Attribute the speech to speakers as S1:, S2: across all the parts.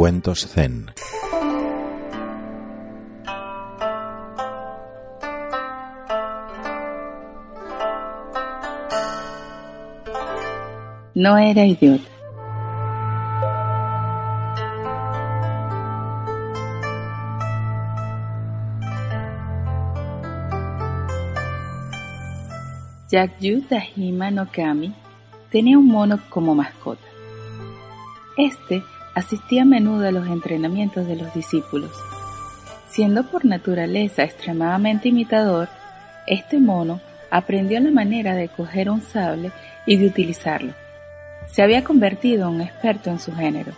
S1: Cuentos Zen.
S2: No era idiota. Yakyu Tahima no Kami tenía un mono como mascota. Este asistía a menudo a los entrenamientos de los discípulos. Siendo por naturaleza extremadamente imitador, este mono aprendió la manera de coger un sable y de utilizarlo. Se había convertido en un experto en su género.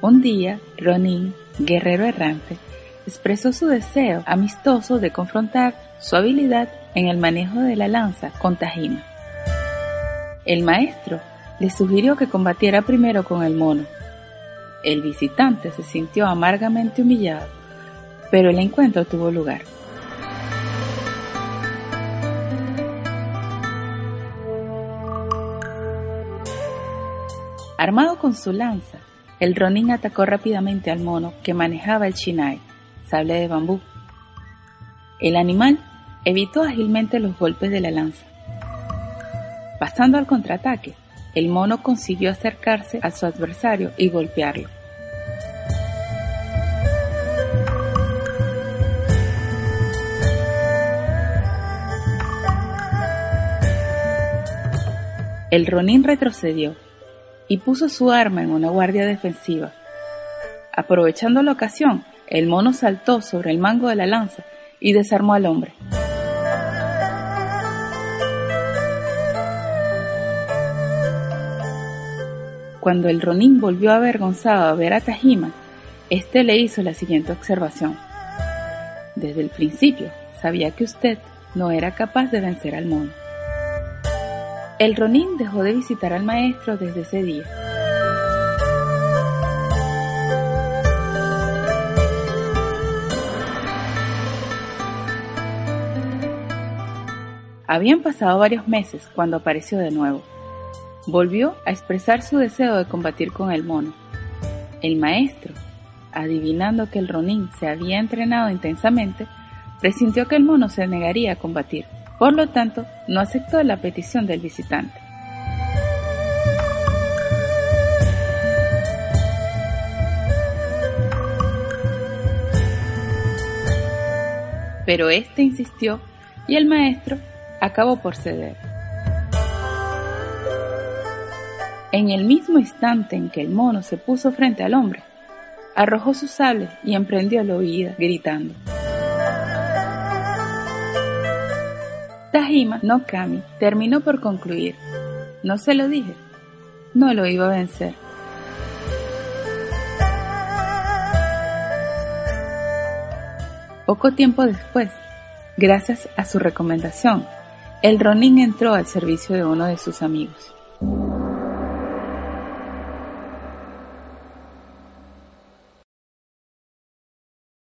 S2: Un día, Ronin, guerrero errante, expresó su deseo amistoso de confrontar su habilidad en el manejo de la lanza con Tajima. El maestro le sugirió que combatiera primero con el mono. El visitante se sintió amargamente humillado, pero el encuentro tuvo lugar. Armado con su lanza, el Ronin atacó rápidamente al mono que manejaba el Shinai, sable de bambú. El animal evitó ágilmente los golpes de la lanza. Pasando al contraataque, el mono consiguió acercarse a su adversario y golpearlo. El Ronin retrocedió y puso su arma en una guardia defensiva. Aprovechando la ocasión, el mono saltó sobre el mango de la lanza y desarmó al hombre. Cuando el Ronin volvió avergonzado a ver a Tajima, éste le hizo la siguiente observación. Desde el principio sabía que usted no era capaz de vencer al mono. El Ronin dejó de visitar al maestro desde ese día. Habían pasado varios meses cuando apareció de nuevo. Volvió a expresar su deseo de combatir con el mono. El maestro, adivinando que el Ronin se había entrenado intensamente, presintió que el mono se negaría a combatir. Por lo tanto, no aceptó la petición del visitante. Pero éste insistió y el maestro acabó por ceder. En el mismo instante en que el mono se puso frente al hombre, arrojó sus sable y emprendió la huida, gritando. Tajima no Kami terminó por concluir. No se lo dije. No lo iba a vencer. Poco tiempo después, gracias a su recomendación, el Ronin entró al servicio de uno de sus amigos.